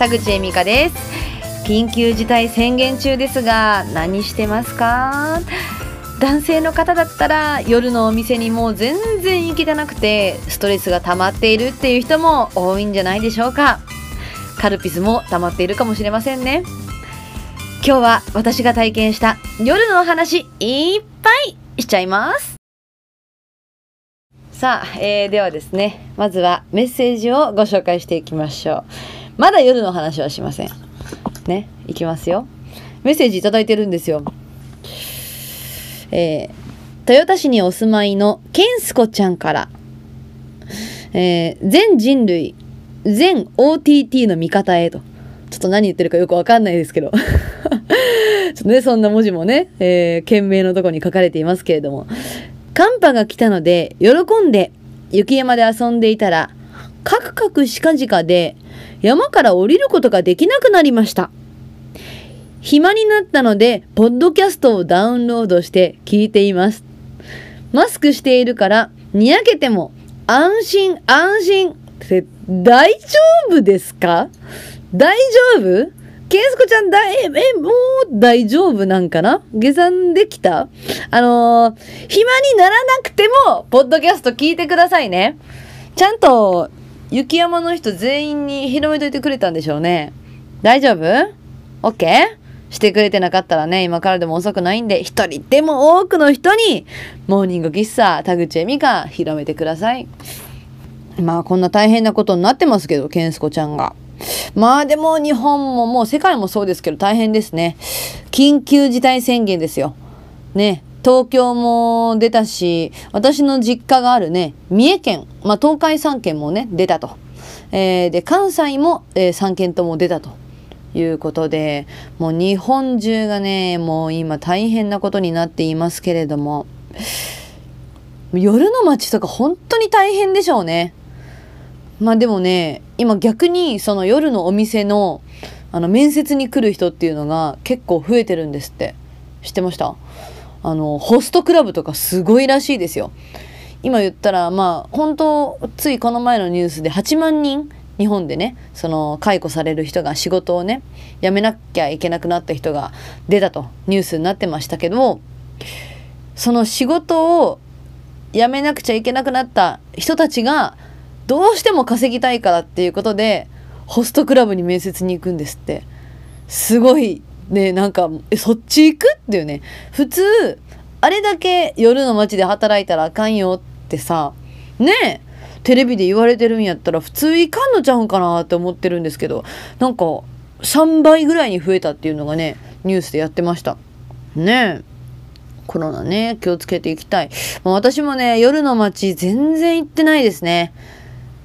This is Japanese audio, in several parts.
田口恵美香です。緊急事態宣言中ですが何してますか？男性の方だったら夜のお店にもう全然行けてなくてストレスが溜まっているっていう人も多いんじゃないでしょうか。カルピスも溜まっているかもしれませんね。今日は私が体験した夜のお話いっぱいしちゃいます。さあ、えー、ではですねまずはメッセージをご紹介していきましょう。まだ夜の話はしませんねいきますよメッセージいただいてるんですよえー、豊田市にお住まいのケンスコちゃんから、えー、全人類、全 OTT の味方へと。ちょっと何言ってるかよくわかんないですけど。ちょっとね、そんな文字もね、えー、懸命のとこに書かれていますけれども。寒波が来たので、喜んで雪山で遊んでいたら、カクカクしかじかで山から降りることができなくなりました。暇になったので、ポッドキャストをダウンロードして聞いています。マスクしているから、にやけても安心安心って大丈夫ですか？大丈夫？ケンスコちゃん、だえ、え、もう大丈夫なんかな？下山できた？あのー、暇にならなくても、ポッドキャスト聞いてくださいね。ちゃんと、雪山の人全員に広めといてくれたんでしょうね。大丈夫 ?OK? してくれてなかったらね、今からでも遅くないんで、一人でも多くの人に、モーニング喫茶、田口恵美香、広めてください。まあ、こんな大変なことになってますけど、ケンスコちゃんが。まあでも日本ももう世界もそうですけど大変ですね。緊急事態宣言ですよ。ね。東京も出たし、私の実家があるね、三重県、まあ東海3県もね、出たと。えー、で、関西も、えー、3県とも出たと。いうことで、もう日本中がね、もう今大変なことになっていますけれども、夜の街とか本当に大変でしょうね。まあでもね、今逆にその夜のお店のあの面接に来る人っていうのが結構増えてるんですって。知ってました？あの、ホストクラブとかすごいらしいですよ。今言ったら、まあ、本当ついこの前のニュースで8万人日本でねその解雇される人が仕事をね辞めなきゃいけなくなった人が出たとニュースになってましたけどその仕事を辞めなくちゃいけなくなった人たちがどうしても稼ぎたいからっていうことでホストクラブに面接に行くんですってすごいねなんかそっち行く？っていうね。普通あれだけ夜の街で働いたらあかんよってさねえテレビで言われてるんやったら普通いかんのちゃうんかなって思ってるんですけどなんか3倍ぐらいに増えたっていうのがねニュースでやってました。ねえ。コロナね気をつけていきたい、まあ、私もね夜の街全然行ってないですね。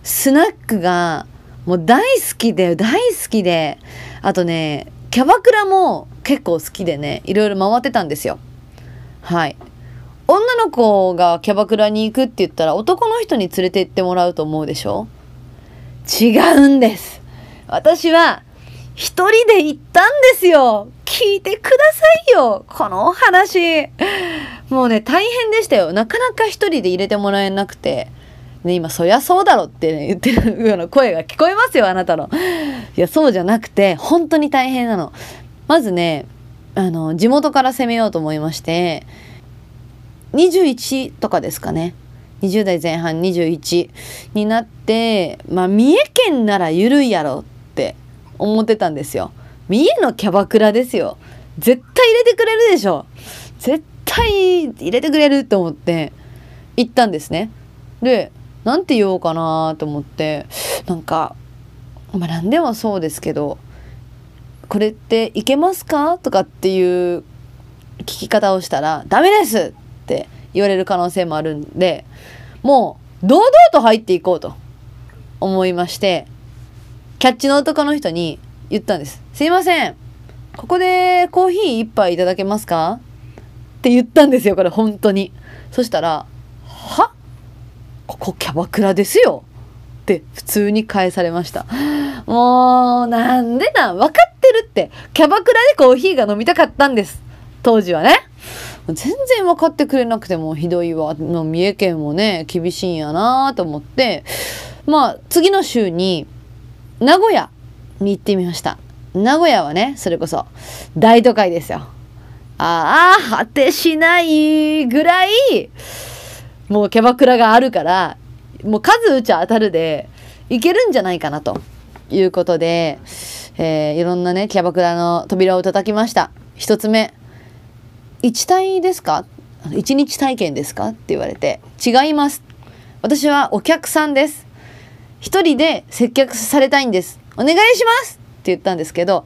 スナックがもう大好きで大好きであとねキャバクラも結構好きでねいろいろ回ってたんですよはい女の子がキャバクラに行くって言ったら男の人に連れて行ってもらうと思うでしょ？違うんです。私は一人で行ったんですよ。聞いてくださいよ。このお話。もうね、大変でしたよ。なかなか一人で入れてもらえなくて。ね、今、そりゃそうだろって、ね、言ってるような声が聞こえますよ、あなたの。いや、そうじゃなくて、本当に大変なの。まずね、あの、地元から攻めようと思いまして、21とかですかね。20代前半21になってまあ三重県なら緩いやろって思ってたんですよ。三重のキャバクラですよ。絶対入れてくれるでしょ。絶対入れてくれると思って行ったんですね。で何て言おうかなと思ってなんかまあ何でもそうですけどこれっていけますかとかっていう聞き方をしたらダメですって言われる可能性もあるんでもう堂々と入っていこうと思いましてキャッチの男の人に言ったんです「すいません。ここでコーヒー一杯いただけますか?」って言ったんですよこれ本当に。そしたら「は？ここキャバクラですよ」って普通に返されました。もうなんでなん分かってるって。キャバクラでコーヒーが飲みたかったんです。当時はね。全然分かってくれなくてもひどいわ。の三重県もね厳しいんやなと思って。まあ次の週に名古屋に行ってみました。名古屋はねそれこそ大都会ですよ。ああ果てしないぐらいもうキャバクラがあるからもう数打ちゃ当たるでいけるんじゃないかなと。いうことで、えー、いろんなねキャバクラの扉を叩きました。一つ目1体ですか？1日体験ですか？って言われて違います。私はお客さんです。一人で接客されたいんです。お願いします！って言ったんですけど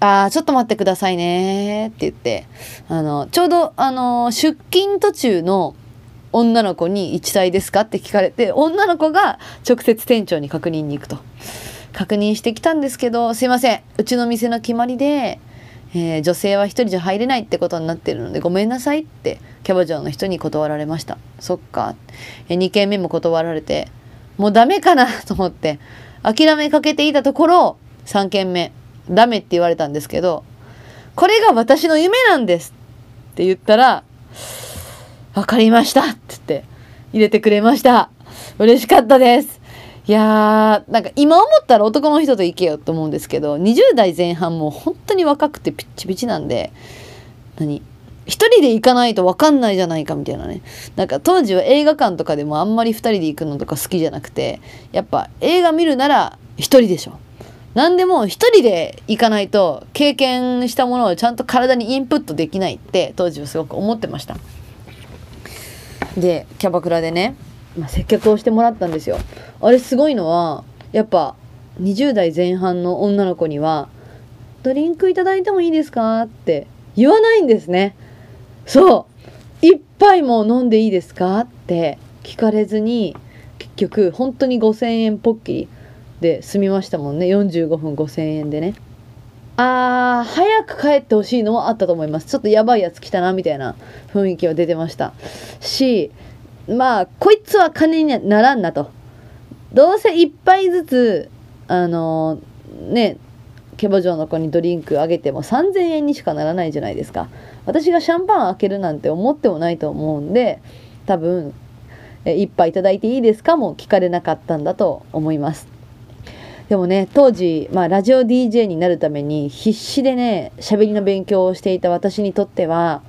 ああ、ちょっと待ってくださいね。って言って、あの、ちょうど、あの、出勤途中の女の子に一体ですかって聞かれて、女の子が直接店長に確認に行くと。確認してきたんですけど、すいません。うちの店の決まりで、えー、女性は一人じゃ入れないってことになってるのでごめんなさいってキャバ嬢の人に断られました。そっか。えー、2件目も断られて、もうダメかなと思って諦めかけていたところ、3件目。ダメって言われたんですけど、これが私の夢なんですって言ったら、わかりましたって言って入れてくれました。嬉しかったです。いやー、なんか今思ったら男の人と行けよと思うんですけど、20代前半も本当に若くてピッチピチなんで、何一人で行かないと分かんないじゃないかみたいなね。なんか当時は映画館とかでもあんまり二人で行くのとか好きじゃなくて、やっぱ映画見るなら一人でしょ。何でも一人で行かないと経験したものをちゃんと体にインプットできないって当時はすごく思ってましたでキャバクラでね、まあ、接客をしてもらったんですよ。あれすごいのはやっぱ20代前半の女の子には「ドリンクいただいてもいいですか?」って言わないんですね。そう。一杯も飲んでいいですかって聞かれずに結局本当に5,000円ポッキリで済みましたもんね。45分5000円でね。あ早く帰ってほしいのもあったと思います。ちょっとやばいやつ来たなみたいな雰囲気は出てました。しまあこいつは金にならんなと。どうせ1杯ずつあのー、ねキャバ嬢の子にドリンクあげても3000円にしかならないじゃないですか。私がシャンパン開けるなんて思ってもないと思うんで多分「一杯いただいていいですか?」も聞かれなかったんだと思います。でもね当時、まあ、ラジオ DJ になるために必死でね喋りの勉強をしていた私にとっては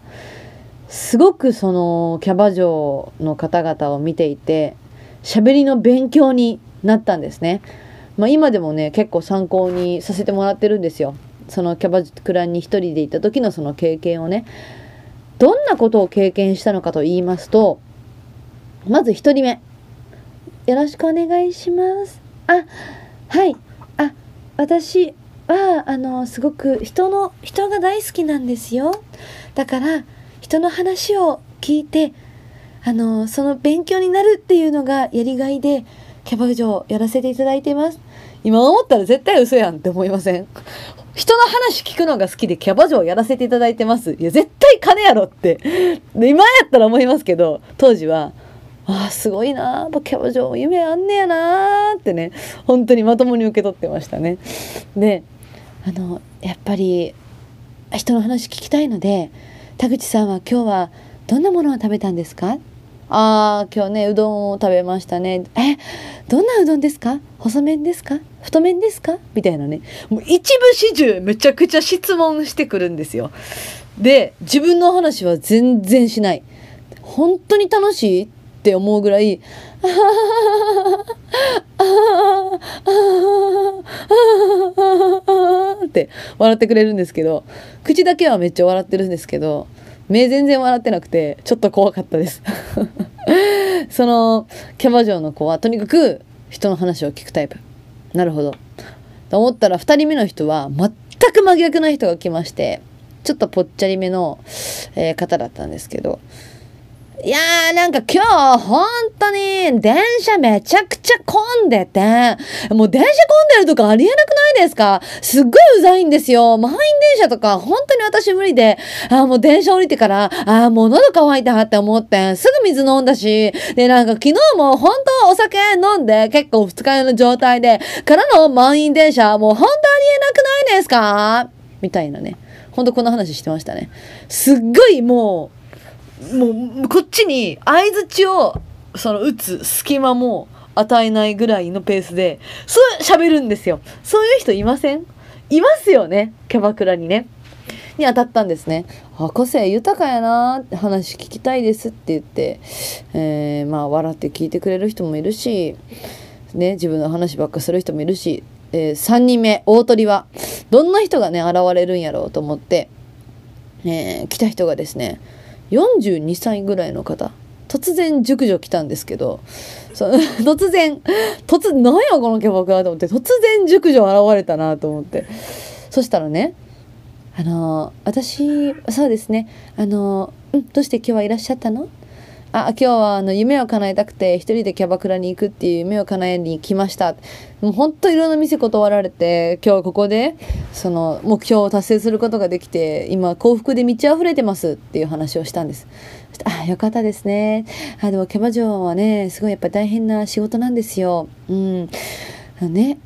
すごくそのキャバ嬢の方々を見ていて喋りの勉強になったんですね。まあ、今でもね結構参考にさせてもらってるんですよ。そのキャバクラに一人で行った時のその経験をねどんなことを経験したのかと言いますとまず1人目よろしくお願いしますあはい。あ私はあのすごく人の人が大好きなんですよ。だから人の話を聞いてあのその勉強になるっていうのがやりがいでキャバ嬢やらせていただいてます。今思ったら絶対嘘やんって思いません？人の話聞くのが好きでキャバ嬢をやらせていただいてます。いや絶対金やろって。今やったら思いますけど当時はああすごいなキャバ嬢夢あんねやなってね本当にまともに受け取ってましたね。であのやっぱり人の話聞きたいので田口さんは今日はどんなものを食べたんですか？ああ今日ねうどんを食べましたね。えどんなうどんですか？細麺ですか？太麺ですか？みたいなね。もう一部始終めちゃくちゃ質問してくるんですよ。で自分の話は全然しない。本当に楽しい？って思うぐらい、って笑ってくれるんですけど、口だけはめっちゃ笑ってるんですけど、目全然笑ってなくて、ちょっと怖かったです。その、キャバ嬢の子はとにかく人の話を聞くタイプ。なるほど。と思ったら2人目の人は全く真逆な人が来まして、ちょっとぽっちゃりめの、えー、方だったんですけど、いやーなんか今日本当に電車めちゃくちゃ混んでて、もう電車混んでるとかありえなくないですか？すっごいうざいんですよ。満員電車とか本当に私無理で、あもう電車降りてから、あもう喉乾いたって思って、すぐ水飲んだし、でなんか昨日も本当お酒飲んで結構二日酔いの状態で、からの満員電車、もう本当ありえなくないですか？みたいなね。ほんとこんな話してましたね。すっごいもう、もうこっちに相づちをその打つ隙間も与えないぐらいのペースでそう喋るんですよ。そういう人いません？いますよね？キャバクラにね。に当たったんですね。あ個性豊かやなって話聞きたいですって言って、えー、まあ笑って聞いてくれる人もいるし、ね、自分の話ばっかする人もいるし、えー、3人目大鳥はどんな人がね現れるんやろうと思って、えー、来た人がですね42歳ぐらいの方突然熟女来たんですけど 突然突何やこのキャバクラと思って突然熟女現れたなと思って。そしたらねあの私そうですねあの、うん、どうして今日はいらっしゃったの？あ今日はあの夢を叶えたくて一人でキャバクラに行くっていう夢を叶えに来ました。もう本当いろんな店断られて今日ここでその目標を達成することができて今幸福で満ち溢れてますっていう話をしたんです。あよかったですね。あでもキャバ嬢はねすごいやっぱ大変な仕事なんですよ。うん。あのね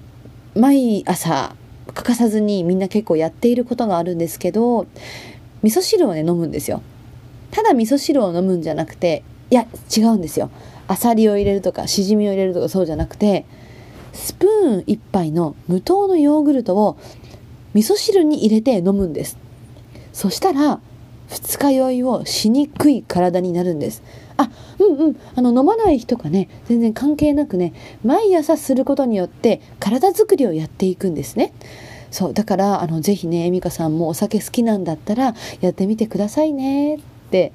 毎朝欠かさずにみんな結構やっていることがあるんですけど味噌汁をね飲むんですよ。ただ味噌汁を飲むんじゃなくていや違うんですよ。あさりを入れるとかしじみを入れるとかそうじゃなくてスプーン1杯の無糖のヨーグルトを味噌汁に入れて飲むんです。そしたら二日酔いをしにくい体になるんです。あうんうん。あの飲まない人がね全然関係なくね毎朝することによって体づくりをやっていくんですね。そうだからあのぜひねえみかさんもお酒好きなんだったらやってみてくださいねって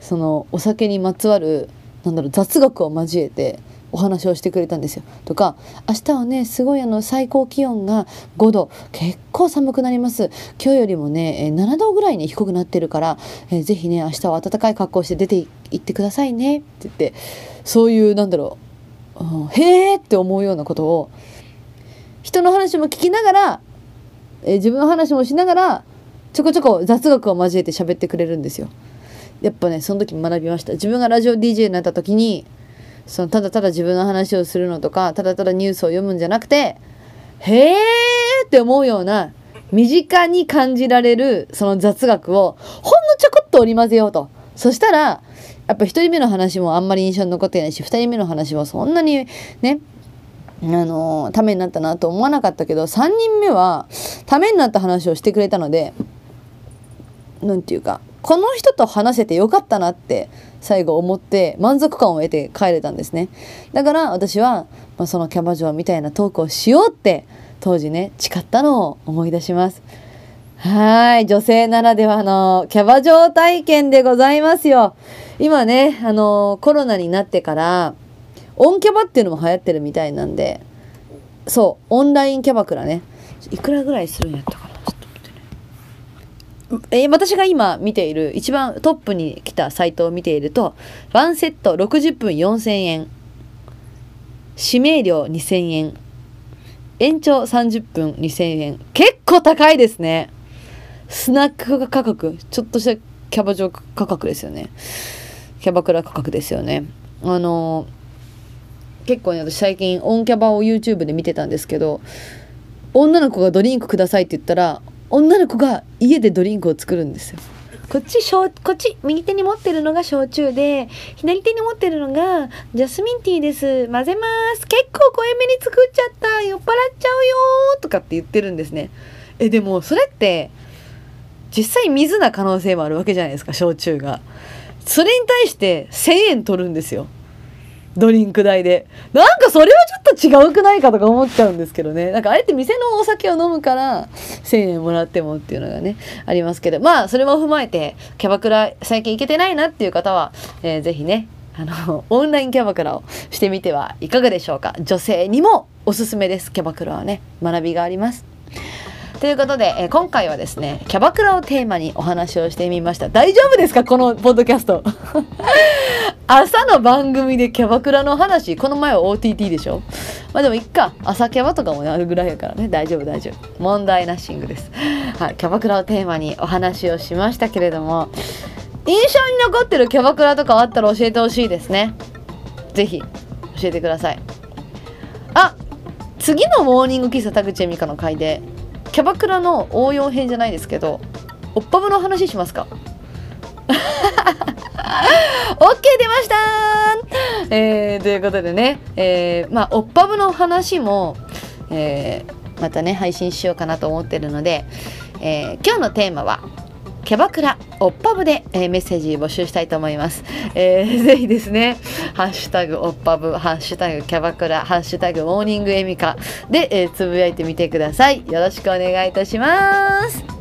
そのお酒にまつわるなんだろう雑学を交えてお話をしてくれたんですよ。とか明日はねすごいあの最高気温が5度結構寒くなります今日よりもね7度ぐらいに低くなってるから、えー、ぜひね明日は暖かい格好して出て行ってくださいねって言ってそういうなんだろう、うん、へえって思うようなことを人の話も聞きながら、えー、自分の話もしながらちょこちょこ雑学を交えて喋ってくれるんですよ。やっぱねその時学びました。自分がラジオ DJ になった時にそのただただ自分の話をするのとかただただニュースを読むんじゃなくてへーって思うような身近に感じられるその雑学をほんのちょこっと織り交ぜようと。そしたらやっぱ1人目の話もあんまり印象に残ってないし2人目の話もそんなにねあのためになったなと思わなかったけど3人目はためになった話をしてくれたので何て言うかこの人と話せてよかったなって最後思って満足感を得て帰れたんですね。だから私は、まあ、そのキャバ嬢みたいなトークをしようって当時ね誓ったのを思い出します。はい女性ならではのキャバ嬢体験でございますよ。今ねあのコロナになってからオンキャバっていうのも流行ってるみたいなんでそうオンラインキャバクラね。いくらぐらいするんやったえー、私が今見ている一番トップに来たサイトを見ているとワンセット60分4000円指名料2000円延長30分2000円結構高いですね。スナック価格ちょっとしたキャバ嬢価格ですよね。キャバクラ価格ですよね。あのー、結構ね私最近オンキャバを YouTube で見てたんですけど女の子がドリンクくださいって言ったら女の子が家でドリンクを作るんですよ。こっちこっち右手に持ってるのが焼酎で左手に持ってるのがジャスミンティーです。混ぜます。結構濃いめに作っちゃった。酔っ払っちゃうよとかって言ってるんですね。えでもそれって実際水な可能性もあるわけじゃないですか焼酎が。それに対して1000円取るんですよ。ドリンク代で。なんかそれはちょっと違うくないかとか思っちゃうんですけどね。なんかあえて店のお酒を飲むから1000円もらってもっていうのがね、ありますけど、まあそれも踏まえて、キャバクラ最近行けてないなっていう方は、えー、ぜひね、あの、オンラインキャバクラをしてみてはいかがでしょうか。女性にもおすすめです。キャバクラはね、学びがあります。ということで、えー、今回はですねキャバクラをテーマにお話をしてみました大丈夫ですか？このポッドキャスト 朝の番組でキャバクラの話この前は OTT でしょ？まあでもいっか朝キャバとかもあるぐらいやからね。大丈夫大丈夫。問題なしングです。はいキャバクラをテーマにお話をしましたけれども印象に残ってるキャバクラとかあったら教えてほしいですね。是非教えてください。あ次のモーニング喫茶田口恵美香の回でキャバクラの応用編じゃないですけどおっぱぶの話しますか？出ましたえー、ということでね、えー、まあ、おっぱぶの話も、えー、またね、配信しようかなと思ってるので、え今日のテーマは、キャバクラおっぱぶで、えー、メッセージ募集したいと思います。えー、ぜひですね、ハッシュタグおっぱぶ、ハッシュタグキャバクラ、ハッシュタグモーニングエミカで、えー、つぶやいてみてください。よろしくお願いいたします。